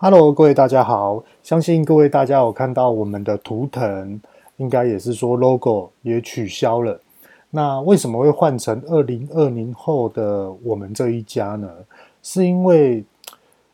Hello，各位大家好，相信各位大家有看到我们的图腾，应该也是说 logo 也取消了。那为什么会换成二零二零后的我们这一家呢？是因为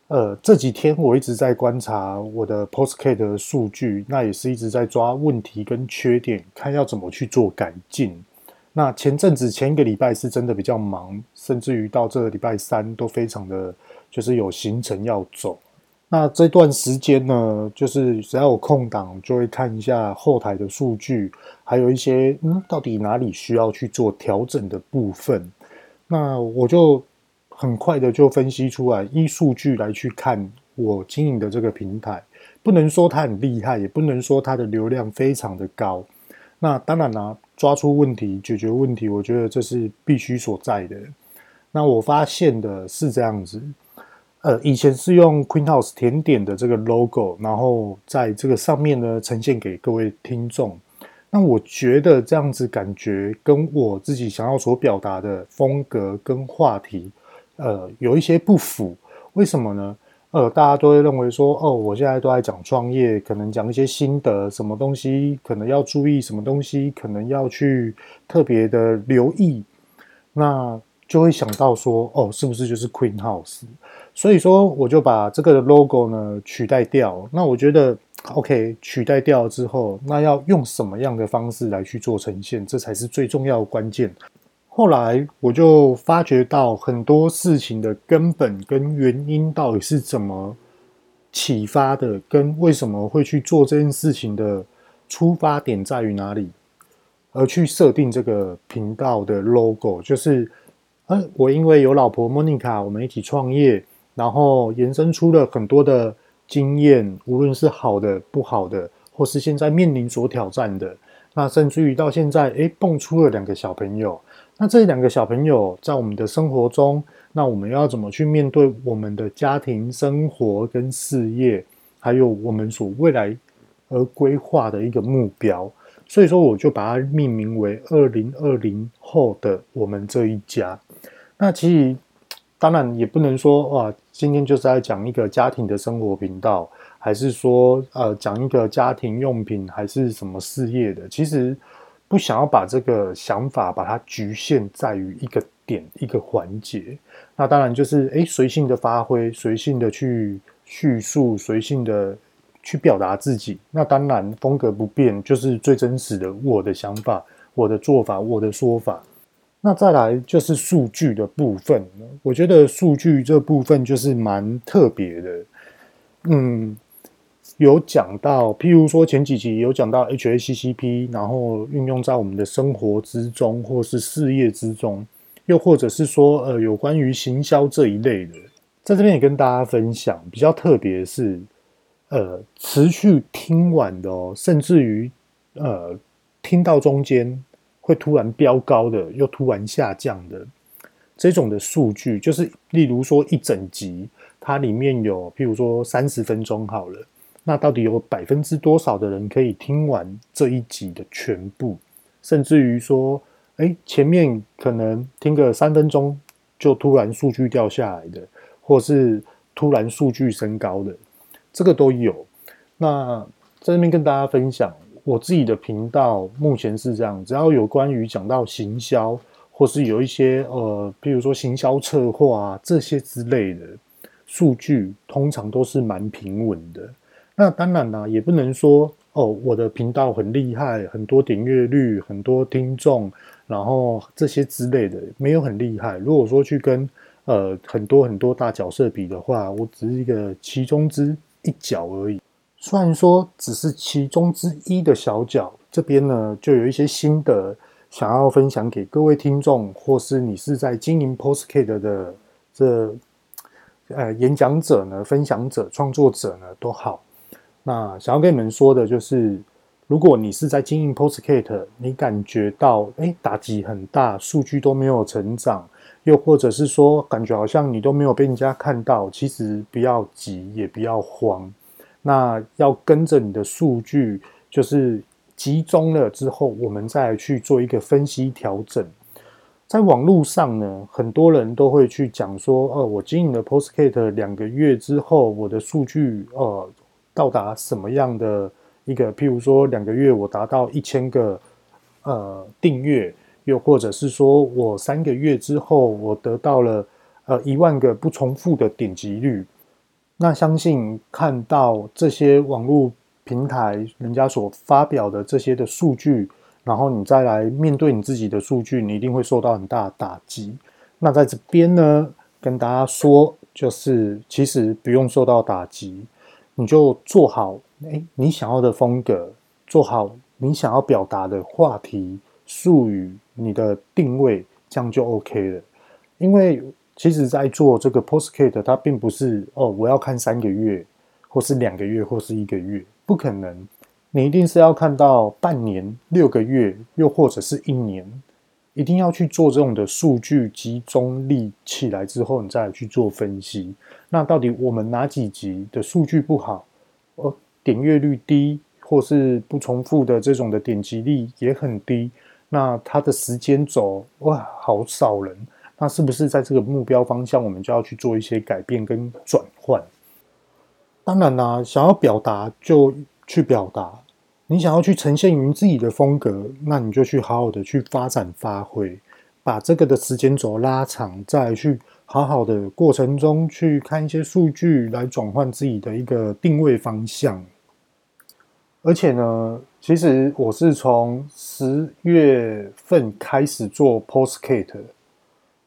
呃这几天我一直在观察我的 Postcard 的数据，那也是一直在抓问题跟缺点，看要怎么去做改进。那前阵子前一个礼拜是真的比较忙，甚至于到这个礼拜三都非常的就是有行程要走。那这段时间呢，就是只要有空档，就会看一下后台的数据，还有一些嗯，到底哪里需要去做调整的部分。那我就很快的就分析出来，依数据来去看我经营的这个平台，不能说它很厉害，也不能说它的流量非常的高。那当然啦、抓出问题，解决问题，我觉得这是必须所在的。那我发现的是这样子。呃，以前是用 Queen House 甜点的这个 logo，然后在这个上面呢呈现给各位听众。那我觉得这样子感觉跟我自己想要所表达的风格跟话题，呃，有一些不符。为什么呢？呃，大家都会认为说，哦，我现在都在讲创业，可能讲一些心得，什么东西可能要注意，什么东西可能要去特别的留意。那就会想到说，哦，是不是就是 Queen House？所以说，我就把这个 logo 呢取代掉。那我觉得，OK，取代掉之后，那要用什么样的方式来去做呈现，这才是最重要的关键。后来我就发觉到很多事情的根本跟原因到底是怎么启发的，跟为什么会去做这件事情的出发点在于哪里，而去设定这个频道的 logo，就是，呃，我因为有老婆 Monica，我们一起创业。然后延伸出了很多的经验，无论是好的、不好的，或是现在面临所挑战的，那甚至于到现在，诶，蹦出了两个小朋友。那这两个小朋友在我们的生活中，那我们要怎么去面对我们的家庭生活跟事业，还有我们所未来而规划的一个目标？所以说，我就把它命名为“二零二零后的我们这一家”。那其实。当然也不能说哇，今天就是在讲一个家庭的生活频道，还是说呃讲一个家庭用品，还是什么事业的。其实不想要把这个想法把它局限在于一个点一个环节。那当然就是诶随性的发挥，随性的去叙述，随性的去表达自己。那当然风格不变，就是最真实的我的想法、我的做法、我的说法。那再来就是数据的部分，我觉得数据这部分就是蛮特别的。嗯，有讲到，譬如说前几集有讲到 HACCP，然后运用在我们的生活之中，或是事业之中，又或者是说，呃，有关于行销这一类的，在这边也跟大家分享。比较特别是，呃，持续听完的哦，甚至于呃，听到中间。会突然飙高的，又突然下降的这种的数据，就是例如说一整集，它里面有譬如说三十分钟好了，那到底有百分之多少的人可以听完这一集的全部？甚至于说，哎，前面可能听个三分钟就突然数据掉下来的，或是突然数据升高的，这个都有。那在这边跟大家分享。我自己的频道目前是这样，只要有关于讲到行销，或是有一些呃，比如说行销策划啊这些之类的数据，通常都是蛮平稳的。那当然啦，也不能说哦，我的频道很厉害，很多点阅率，很多听众，然后这些之类的没有很厉害。如果说去跟呃很多很多大角色比的话，我只是一个其中之一角而已。虽然说只是其中之一的小角，这边呢就有一些心得想要分享给各位听众，或是你是在经营 Postcard 的这呃演讲者呢、分享者、创作者呢都好。那想要跟你们说的就是，如果你是在经营 Postcard，你感觉到哎打击很大，数据都没有成长，又或者是说感觉好像你都没有被人家看到，其实不要急，也不要慌。那要跟着你的数据，就是集中了之后，我们再去做一个分析调整。在网络上呢，很多人都会去讲说，呃，我经营了 Postgate 两个月之后，我的数据，呃，到达什么样的一个，譬如说两个月我达到一千个，呃，订阅，又或者是说我三个月之后我得到了，呃，一万个不重复的点击率。那相信看到这些网络平台人家所发表的这些的数据。然后你再来面对你自己的数据，你一定会受到很大的打击。那在这边呢，跟大家说，就是其实不用受到打击，你就做好诶你想要的风格，做好你想要表达的话题、术语、你的定位，这样就 OK 了。因为其实，在做这个 postcate 它并不是哦，我要看三个月，或是两个月，或是一个月，不可能。你一定是要看到半年、六个月，又或者是一年，一定要去做这种的数据集中力起来之后，你再去做分析。那到底我们哪几集的数据不好？哦，点阅率低，或是不重复的这种的点击率也很低。那它的时间轴哇，好少人。那是不是在这个目标方向，我们就要去做一些改变跟转换？当然啦，想要表达就去表达。你想要去呈现于自己的风格，那你就去好好的去发展发挥，把这个的时间轴拉长，再去好好的过程中去看一些数据来转换自己的一个定位方向。而且呢，其实我是从十月份开始做 p o s t c a t e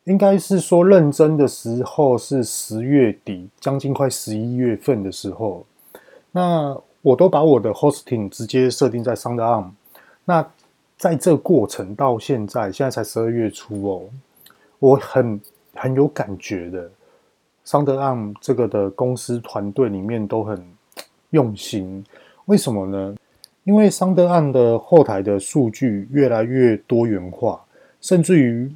应该是说认真的时候是十月底，将近快十一月份的时候，那。我都把我的 hosting 直接设定在 SoundOn。那在这过程到现在，现在才十二月初哦，我很很有感觉的。SoundOn 这个的公司团队里面都很用心，为什么呢？因为 SoundOn 的后台的数据越来越多元化，甚至于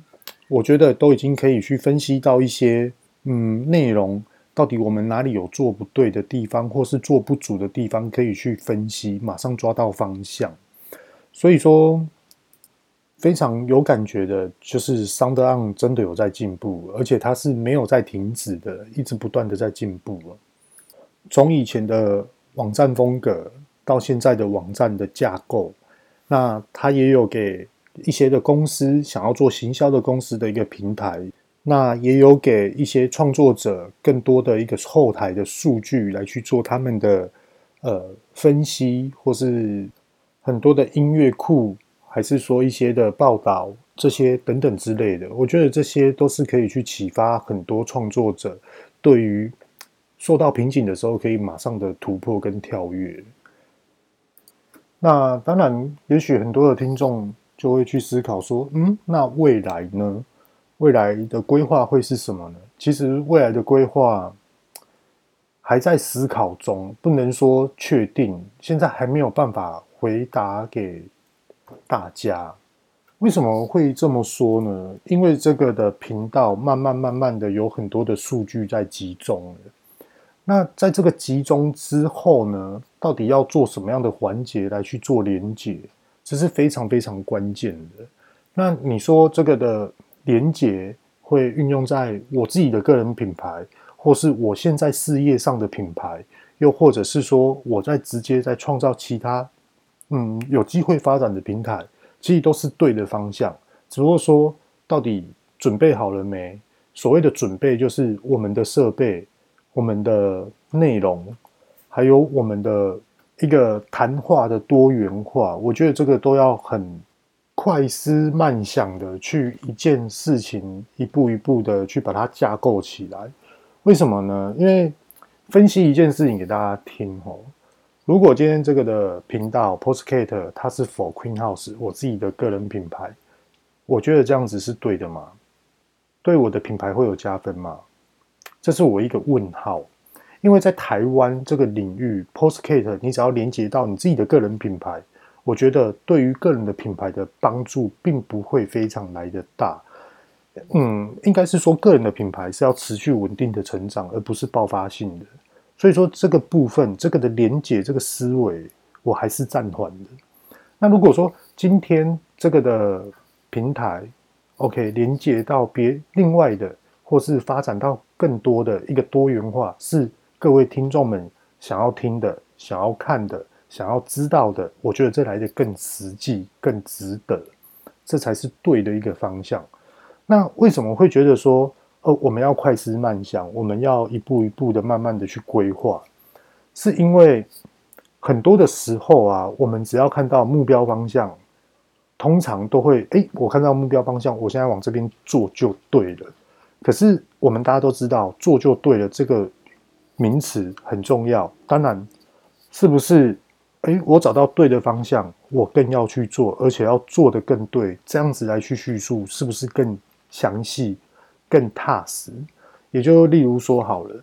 我觉得都已经可以去分析到一些嗯内容。到底我们哪里有做不对的地方，或是做不足的地方，可以去分析，马上抓到方向。所以说，非常有感觉的，就是 SoundOn 真的有在进步，而且它是没有在停止的，一直不断的在进步。从以前的网站风格到现在的网站的架构，那它也有给一些的公司想要做行销的公司的一个平台。那也有给一些创作者更多的一个后台的数据来去做他们的呃分析，或是很多的音乐库，还是说一些的报道这些等等之类的。我觉得这些都是可以去启发很多创作者，对于受到瓶颈的时候可以马上的突破跟跳跃。那当然，也许很多的听众就会去思考说，嗯，那未来呢？未来的规划会是什么呢？其实未来的规划还在思考中，不能说确定，现在还没有办法回答给大家。为什么会这么说呢？因为这个的频道慢慢慢慢的有很多的数据在集中。那在这个集中之后呢，到底要做什么样的环节来去做连接，这是非常非常关键的。那你说这个的。连接会运用在我自己的个人品牌，或是我现在事业上的品牌，又或者是说我在直接在创造其他，嗯，有机会发展的平台，其实都是对的方向。只不过说到底准备好了没？所谓的准备，就是我们的设备、我们的内容，还有我们的一个谈话的多元化。我觉得这个都要很。快思慢想的去一件事情一步一步的去把它架构起来，为什么呢？因为分析一件事情给大家听哦。如果今天这个的频道 p o s t c a t e 它是 for Queen House 我自己的个人品牌，我觉得这样子是对的吗？对我的品牌会有加分吗？这是我一个问号。因为在台湾这个领域，Postgate 你只要连接到你自己的个人品牌。我觉得对于个人的品牌的帮助并不会非常来得大，嗯，应该是说个人的品牌是要持续稳定的成长，而不是爆发性的。所以说这个部分，这个的连接，这个思维，我还是暂缓的。那如果说今天这个的平台，OK 连接到别另外的，或是发展到更多的一个多元化，是各位听众们想要听的、想要看的、想要知道的。我觉得这来的更实际、更值得，这才是对的一个方向。那为什么会觉得说，呃，我们要快思慢想，我们要一步一步的、慢慢的去规划？是因为很多的时候啊，我们只要看到目标方向。通常都会，哎，我看到目标方向，我现在往这边做就对了。可是我们大家都知道，做就对了这个名词很重要。当然，是不是？哎，我找到对的方向，我更要去做，而且要做得更对，这样子来去叙述，是不是更详细、更踏实？也就例如说好了，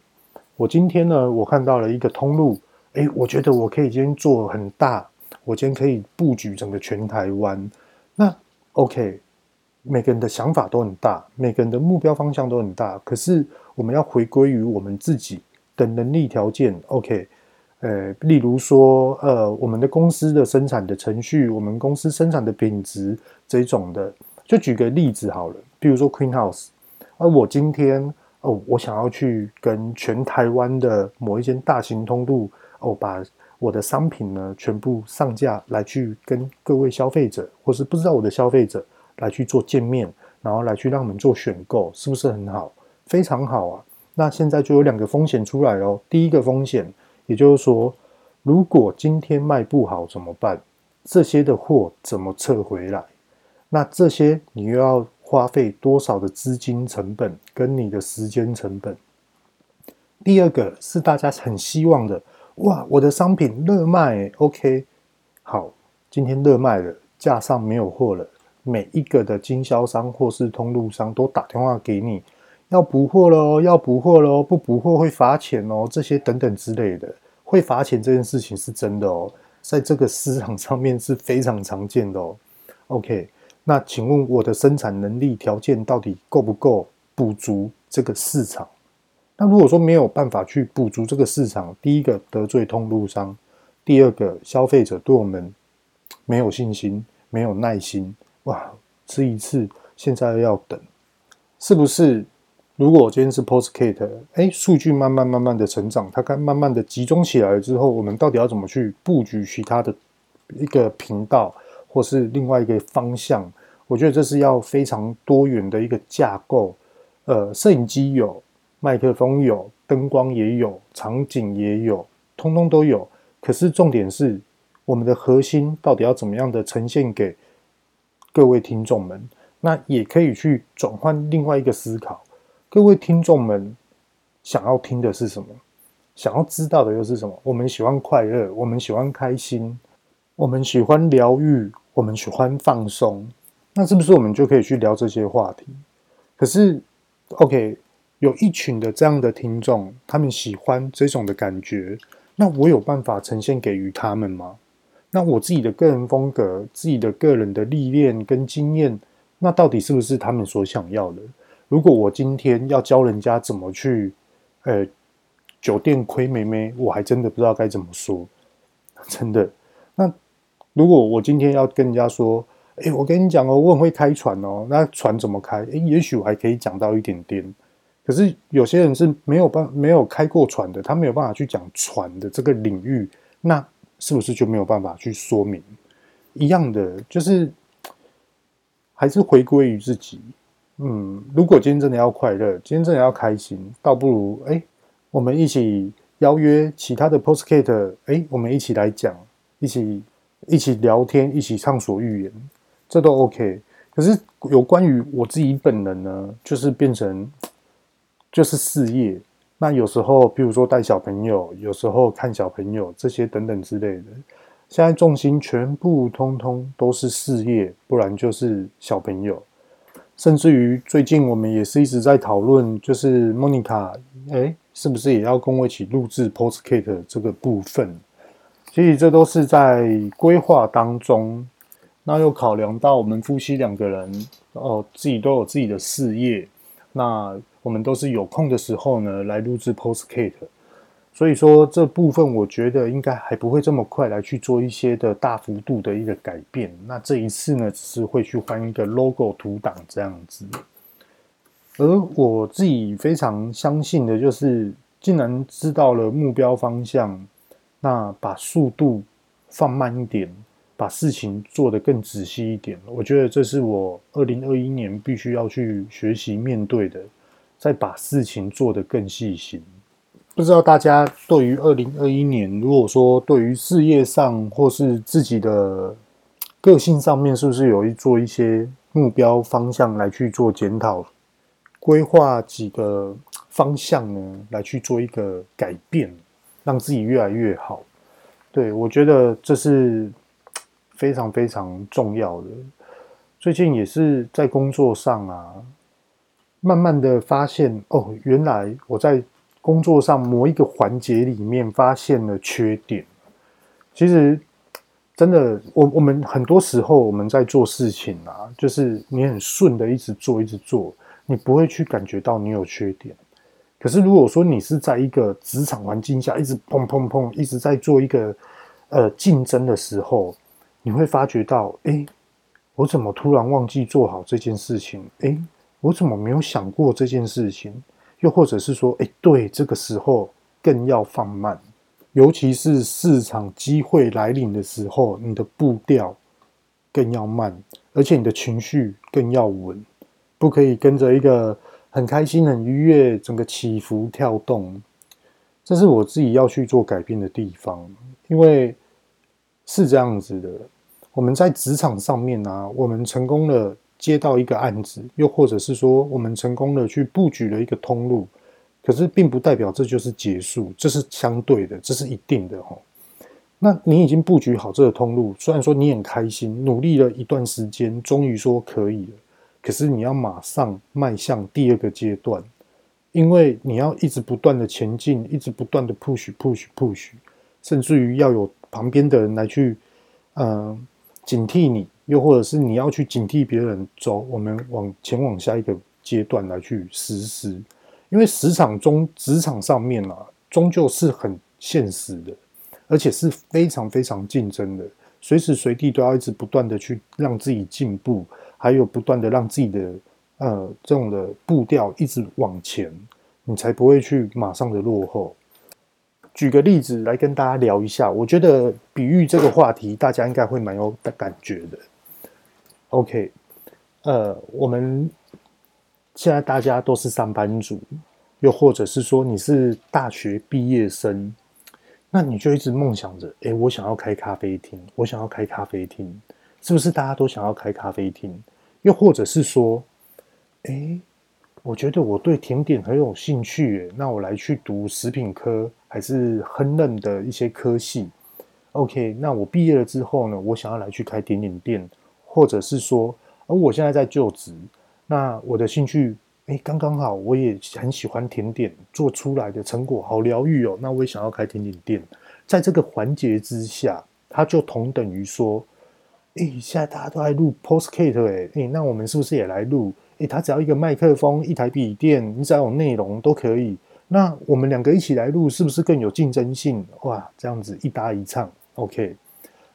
我今天呢，我看到了一个通路，哎，我觉得我可以今天做很大，我今天可以布局整个全台湾。那 OK，每个人的想法都很大，每个人的目标方向都很大。可是我们要回归于我们自己的能力条件。OK，呃，例如说，呃，我们的公司的生产的程序，我们公司生产的品质这种的，就举个例子好了。比如说 Queen House，而我今天哦，我想要去跟全台湾的某一间大型通路哦，把。我的商品呢，全部上架来去跟各位消费者，或是不知道我的消费者来去做见面，然后来去让我们做选购，是不是很好？非常好啊！那现在就有两个风险出来哦。第一个风险，也就是说，如果今天卖不好怎么办？这些的货怎么撤回来？那这些你又要花费多少的资金成本跟你的时间成本？第二个是大家很希望的。哇，我的商品热卖，OK，好，今天热卖了，架上没有货了，每一个的经销商或是通路商都打电话给你，要补货喽，要补货喽，不补货会罚钱哦，这些等等之类的，会罚钱这件事情是真的哦，在这个市场上面是非常常见的哦。OK，那请问我的生产能力条件到底够不够补足这个市场？那如果说没有办法去补足这个市场，第一个得罪通路商，第二个消费者对我们没有信心、没有耐心，哇，吃一次现在要等，是不是？如果我今天是 Postkate，哎，数据慢慢慢慢的成长，它该慢慢的集中起来了之后，我们到底要怎么去布局其他的一个频道，或是另外一个方向？我觉得这是要非常多元的一个架构。呃，摄影机有。麦克风有，灯光也有，场景也有，通通都有。可是重点是，我们的核心到底要怎么样的呈现给各位听众们？那也可以去转换另外一个思考。各位听众们想要听的是什么？想要知道的又是什么？我们喜欢快乐，我们喜欢开心，我们喜欢疗愈，我们喜欢放松。那是不是我们就可以去聊这些话题？可是，OK。有一群的这样的听众，他们喜欢这种的感觉，那我有办法呈现给予他们吗？那我自己的个人风格、自己的个人的历练跟经验，那到底是不是他们所想要的？如果我今天要教人家怎么去，呃，酒店亏妹妹，我还真的不知道该怎么说，真的。那如果我今天要跟人家说，哎，我跟你讲哦，我很会开船哦，那船怎么开？哎，也许我还可以讲到一点点。可是有些人是没有办没有开过船的，他没有办法去讲船的这个领域，那是不是就没有办法去说明？一样的，就是还是回归于自己。嗯，如果今天真的要快乐，今天真的要开心，倒不如哎，我们一起邀约其他的 Postkate，哎，我们一起来讲，一起一起聊天，一起畅所欲言，这都 OK。可是有关于我自己本人呢，就是变成。就是事业，那有时候，比如说带小朋友，有时候看小朋友这些等等之类的，现在重心全部通通都是事业，不然就是小朋友。甚至于最近我们也是一直在讨论，就是 Monica，哎，是不是也要跟我一起录制 postcate 这个部分？其实这都是在规划当中。那又考量到我们夫妻两个人哦，自己都有自己的事业，那。我们都是有空的时候呢，来录制 Postkate。所以说这部分我觉得应该还不会这么快来去做一些的大幅度的一个改变。那这一次呢，只是会去换一个 logo 图档这样子。而我自己非常相信的就是，既然知道了目标方向，那把速度放慢一点，把事情做得更仔细一点。我觉得这是我二零二一年必须要去学习面对的，再把事情做得更细心。不知道大家对于二零二一年，如果说对于事业上或是自己的个性上面，是不是有一做一些目标方向来去做检讨，规划几个方向呢，来去做一个改变，让自己越来越好。对，我觉得这是非常非常重要的。最近也是在工作上啊，慢慢的发现哦，原来我在。工作上某一个环节里面发现了缺点，其实真的，我我们很多时候我们在做事情啊，就是你很顺的一直做一直做，你不会去感觉到你有缺点。可是如果说你是在一个职场环境下一直砰砰砰一直在做一个呃竞争的时候，你会发觉到，哎，我怎么突然忘记做好这件事情？哎，我怎么没有想过这件事情？又或者是说，哎，对，这个时候更要放慢，尤其是市场机会来临的时候，你的步调更要慢，而且你的情绪更要稳，不可以跟着一个很开心、很愉悦、整个起伏跳动。这是我自己要去做改变的地方，因为是这样子的，我们在职场上面啊，我们成功了。接到一个案子，又或者是说我们成功的去布局了一个通路，可是并不代表这就是结束，这是相对的，这是一定的哈。那你已经布局好这个通路，虽然说你很开心，努力了一段时间，终于说可以了，可是你要马上迈向第二个阶段，因为你要一直不断的前进，一直不断的 push push push，甚至于要有旁边的人来去，嗯、警惕你。又或者是你要去警惕别人走，我们往前往下一个阶段来去实施，因为职场中职场上面啊，终究是很现实的，而且是非常非常竞争的，随时随地都要一直不断的去让自己进步，还有不断的让自己的呃这种的步调一直往前，你才不会去马上的落后。举个例子来跟大家聊一下，我觉得比喻这个话题，大家应该会蛮有感觉的。OK，呃，我们现在大家都是上班族，又或者是说你是大学毕业生，那你就一直梦想着，诶，我想要开咖啡厅，我想要开咖啡厅，是不是大家都想要开咖啡厅？又或者是说，诶，我觉得我对甜点很有兴趣，那我来去读食品科，还是烹饪的一些科系？OK，那我毕业了之后呢，我想要来去开甜点店。或者是说，而我现在在就职，那我的兴趣，哎，刚刚好，我也很喜欢甜点，做出来的成果好疗愈哦。那我也想要开甜点店，在这个环节之下，它就同等于说，哎，现在大家都在录 Podcast，哎，那我们是不是也来录？哎，它只要一个麦克风，一台笔电，你只要有内容都可以。那我们两个一起来录，是不是更有竞争性？哇，这样子一搭一唱，OK。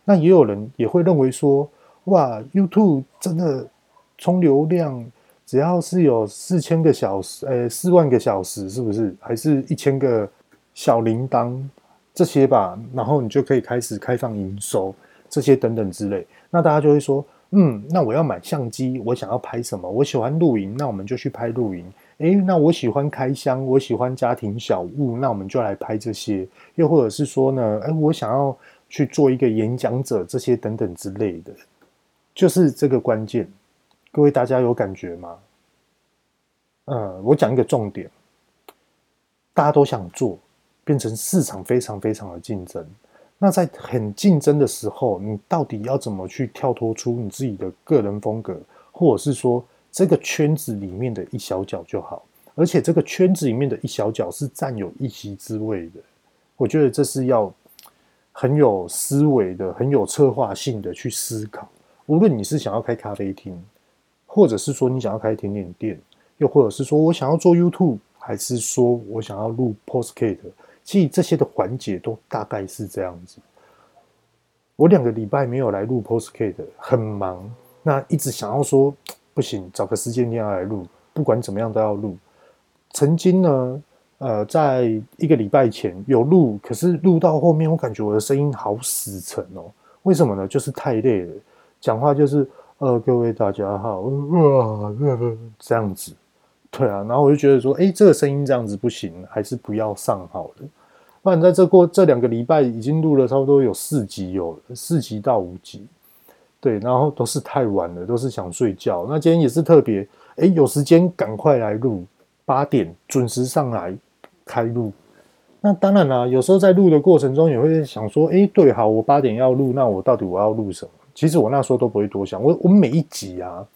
那也有人也会认为说。哇，YouTube 真的充流量，只要是有四千个小时，呃，四万个小时，是不是？还是一千个小铃铛这些吧？然后你就可以开始开放营收，这些等等之类。那大家就会说，嗯，那我要买相机，我想要拍什么？我喜欢露营，那我们就去拍露营。诶，那我喜欢开箱，我喜欢家庭小物，那我们就来拍这些。又或者是说呢，诶，我想要去做一个演讲者，这些等等之类的。就是这个关键，各位大家有感觉吗？呃，我讲一个重点，大家都想做，变成市场非常非常的竞争。那在很竞争的时候，你到底要怎么去跳脱出你自己的个人风格，或者是说这个圈子里面的一小角就好？而且这个圈子里面的一小角是占有一席之位的。我觉得这是要很有思维的、很有策划性的去思考。无论你是想要开咖啡厅，或者是说你想要开甜点店，又或者是说我想要做 YouTube，还是说我想要录 Postcast，其实这些的环节都大概是这样子。我两个礼拜没有来录 Postcast，很忙，那一直想要说不行，找个时间一定要来录，不管怎么样都要录。曾经呢，呃，在一个礼拜前有录，可是录到后面，我感觉我的声音好死沉哦。为什么呢？就是太累了，讲话就是呃，各位大家好，这样子。对啊，然后我就觉得说，哎，这个声音这样子不行，还是不要上好了。不然在这过这两个礼拜，已经录了差不多有四集，有四集到五集，对，然后都是太晚了，都是想睡觉。那今天也是特别，哎，有时间赶快来录，八点准时上来开录。那当然啦，有时候在录的过程中也会想说，哎，对，好，我八点要录，那我到底我要录什么？其实我那时候都不会多想，我我每一集啊，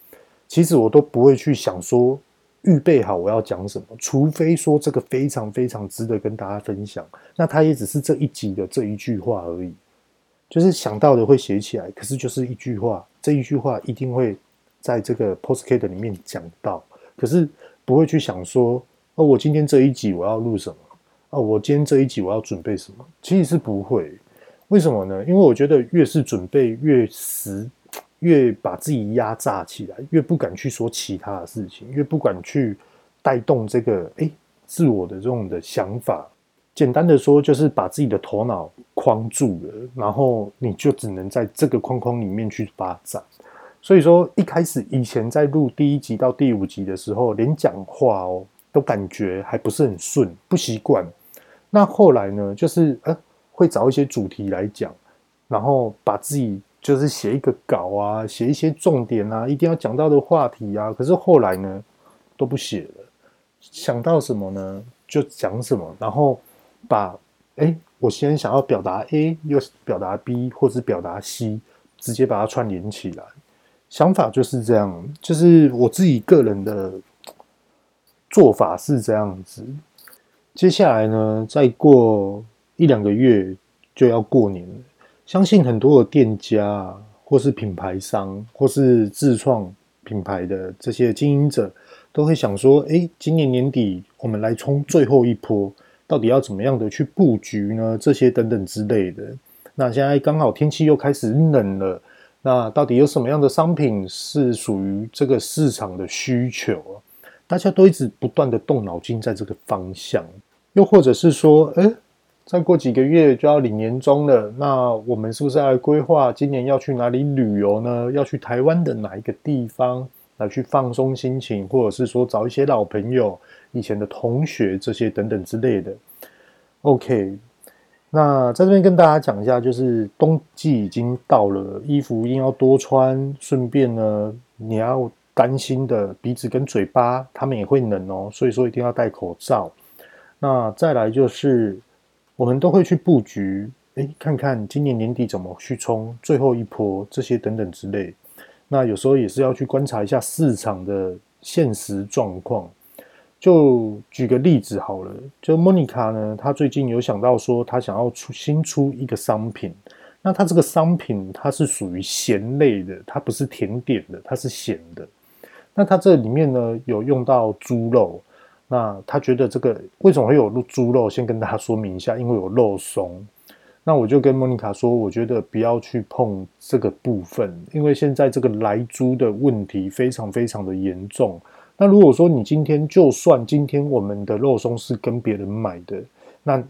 其实我都不会去想说。预备好我要讲什么，除非说这个非常非常值得跟大家分享，那它也只是这一集的这一句话而已，就是想到的会写起来，可是就是一句话，这一句话一定会在这个 Podcast 里面讲到，可是不会去想说，哦，我今天这一集我要录什么，哦，我今天这一集我要准备什么，其实是不会，为什么呢？因为我觉得越是准备越实。越把自己压榨起来，越不敢去说其他的事情，越不敢去带动这个诶自我的这种的想法。简单的说，就是把自己的头脑框住了，然后你就只能在这个框框里面去发展。所以说，一开始以前在录第一集到第五集的时候，连讲话哦都感觉还不是很顺，不习惯。那后来呢，就是呃会找一些主题来讲，然后把自己。就是写一个稿啊，写一些重点啊，一定要讲到的话题啊。可是后来呢，都不写了，想到什么呢，就讲什么，然后把哎，我先想要表达 A，又表达 B，或是表达 C，直接把它串联起来。想法就是这样，就是我自己个人的做法是这样子。接下来呢，再过一两个月就要过年了。相信很多的店家，或是品牌商，或是自创品牌的这些经营者，都会想说：哎，今年年底我们来冲最后一波，到底要怎么样的去布局呢？这些等等之类的。那现在刚好天气又开始冷了，那到底有什么样的商品是属于这个市场的需求？大家都一直不断的动脑筋在这个方向，又或者是说，哎。再过几个月就要领年终了，那我们是不是要规划今年要去哪里旅游呢？要去台湾的哪一个地方来去放松心情，或者是说找一些老朋友、以前的同学这些等等之类的。OK，那在这边跟大家讲一下，就是冬季已经到了，衣服一定要多穿。顺便呢，你要担心的鼻子跟嘴巴，他们也会冷哦，所以说一定要戴口罩。那再来就是。我们都会去布局，诶，看看今年年底怎么去冲最后一波，这些等等之类。那有时候也是要去观察一下市场的现实状况。就举个例子好了，就莫妮卡呢，她最近有想到说，她想要出新出一个商品。那它这个商品它是属于咸类的，它不是甜点的，它是咸的。那它这里面呢，有用到猪肉。那他觉得这个为什么会有猪肉？先跟大家说明一下，因为有肉松。那我就跟莫妮卡说，我觉得不要去碰这个部分，因为现在这个来猪的问题非常非常的严重。那如果说你今天就算今天我们的肉松是跟别人买的，那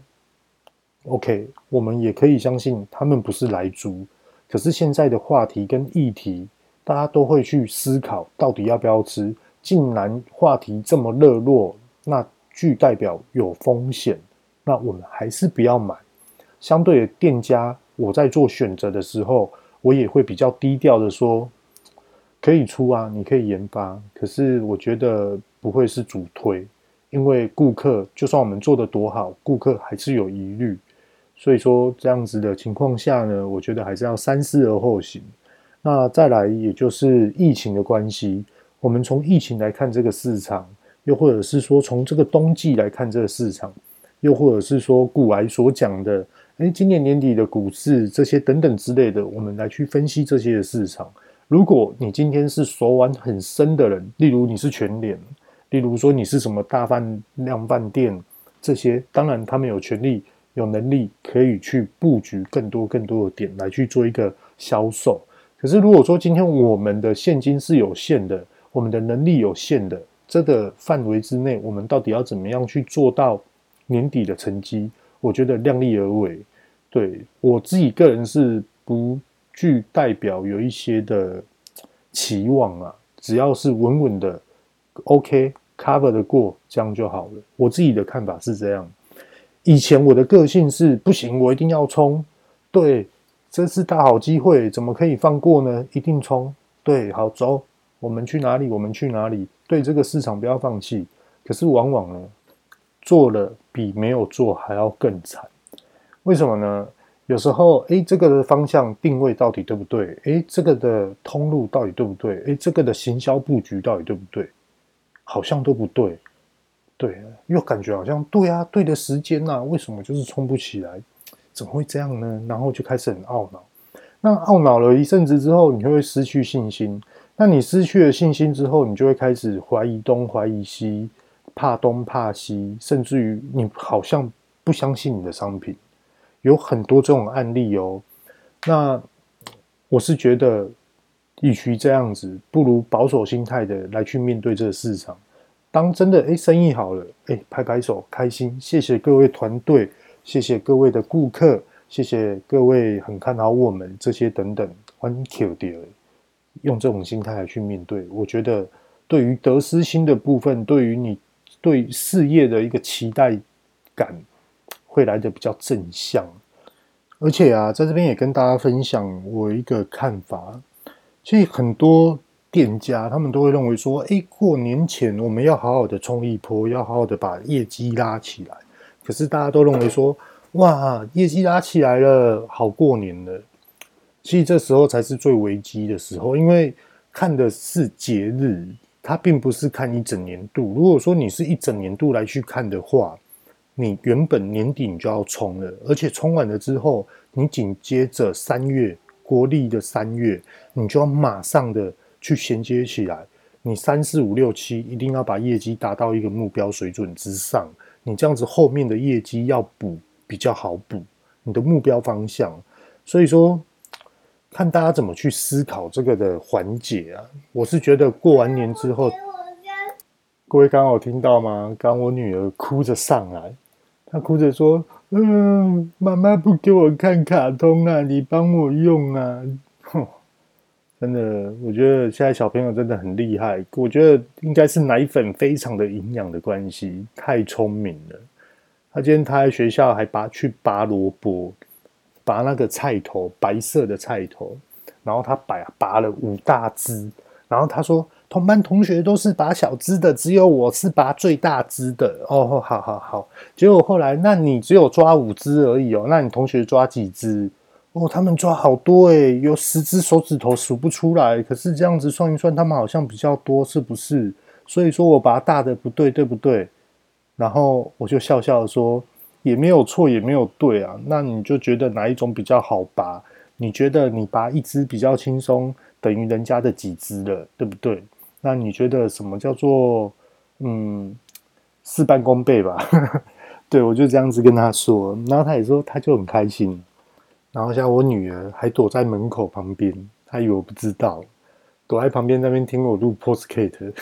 OK，我们也可以相信他们不是来猪。可是现在的话题跟议题，大家都会去思考到底要不要吃。竟然话题这么热络。那具代表有风险，那我们还是不要买。相对的店家，我在做选择的时候，我也会比较低调的说，可以出啊，你可以研发，可是我觉得不会是主推，因为顾客就算我们做得多好，顾客还是有疑虑。所以说这样子的情况下呢，我觉得还是要三思而后行。那再来，也就是疫情的关系，我们从疫情来看这个市场。又或者是说，从这个冬季来看这个市场，又或者是说，股癌所讲的，诶，今年年底的股市这些等等之类的，我们来去分析这些的市场。如果你今天是手腕很深的人，例如你是全联，例如说你是什么大饭量饭店，这些，当然他们有权利、有能力可以去布局更多更多的点来去做一个销售。可是如果说今天我们的现金是有限的，我们的能力有限的，这个范围之内，我们到底要怎么样去做到年底的成绩？我觉得量力而为。对，我自己个人是不具代表有一些的期望啊，只要是稳稳的，OK。cover 的过，这样就好了。我自己的看法是这样。以前我的个性是不行，我一定要冲。对，这是大好机会，怎么可以放过呢？一定冲。对，好，走，我们去哪里？我们去哪里？对，这个市场不要放弃。可是往往呢，做了比没有做还要更惨。为什么呢？有时候，诶，这个的方向定位到底对不对？诶，这个的通路到底对不对？诶，这个的行销布局到底对不对？好像都不对，对，又感觉好像对啊，对的时间呐，为什么就是冲不起来？怎么会这样呢？然后就开始很懊恼。那懊恼了一阵子之后，你就会失去信心。那你失去了信心之后，你就会开始怀疑东怀疑西，怕东怕西，甚至于你好像不相信你的商品。有很多这种案例哦。那我是觉得。与其这样子，不如保守心态的来去面对这个市场。当真的诶生意好了，诶拍拍手开心，谢谢各位团队，谢谢各位的顾客，谢谢各位很看好我们这些等等。One Q 掉，用这种心态来去面对，我觉得对于得失心的部分，对于你对事业的一个期待感，会来得比较正向。而且啊，在这边也跟大家分享我一个看法。所以很多店家他们都会认为说，哎，过年前我们要好好的冲一波，要好好的把业绩拉起来。可是大家都认为说，哇，业绩拉起来了，好过年了。其实这时候才是最危机的时候，因为看的是节日，它并不是看一整年度。如果说你是一整年度来去看的话，你原本年底你就要冲了，而且冲完了之后，你紧接着三月。国历的三月，你就要马上的去衔接起来。你三四五六七一定要把业绩达到一个目标水准之上。你这样子后面的业绩要补比较好补，你的目标方向。所以说，看大家怎么去思考这个的环节啊。我是觉得过完年之后，各位刚好听到吗？刚我女儿哭着上来，她哭着说。嗯，妈妈不给我看卡通啊，你帮我用啊！哼，真的，我觉得现在小朋友真的很厉害。我觉得应该是奶粉非常的营养的关系，太聪明了。他今天他在学校还拔去拔萝卜，拔那个菜头，白色的菜头，然后他拔拔了五大支，然后他说。同班同学都是拔小只的，只有我是拔最大只的。哦，好好好。结果后来，那你只有抓五只而已哦。那你同学抓几只？哦，他们抓好多诶，有十只手指头数不出来。可是这样子算一算，他们好像比较多，是不是？所以说我拔大的不对，对不对？然后我就笑笑说，也没有错，也没有对啊。那你就觉得哪一种比较好拔？你觉得你拔一只比较轻松，等于人家的几只了，对不对？那你觉得什么叫做嗯事半功倍吧？对，我就这样子跟他说，然后他也说他就很开心。然后像我女儿还躲在门口旁边，她以为我不知道，躲在旁边那边听我录 p o s t c a t e。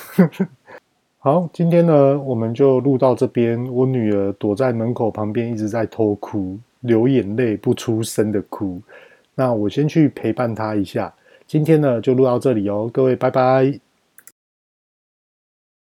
好，今天呢我们就录到这边。我女儿躲在门口旁边一直在偷哭，流眼泪不出声的哭。那我先去陪伴她一下。今天呢就录到这里哦，各位拜拜。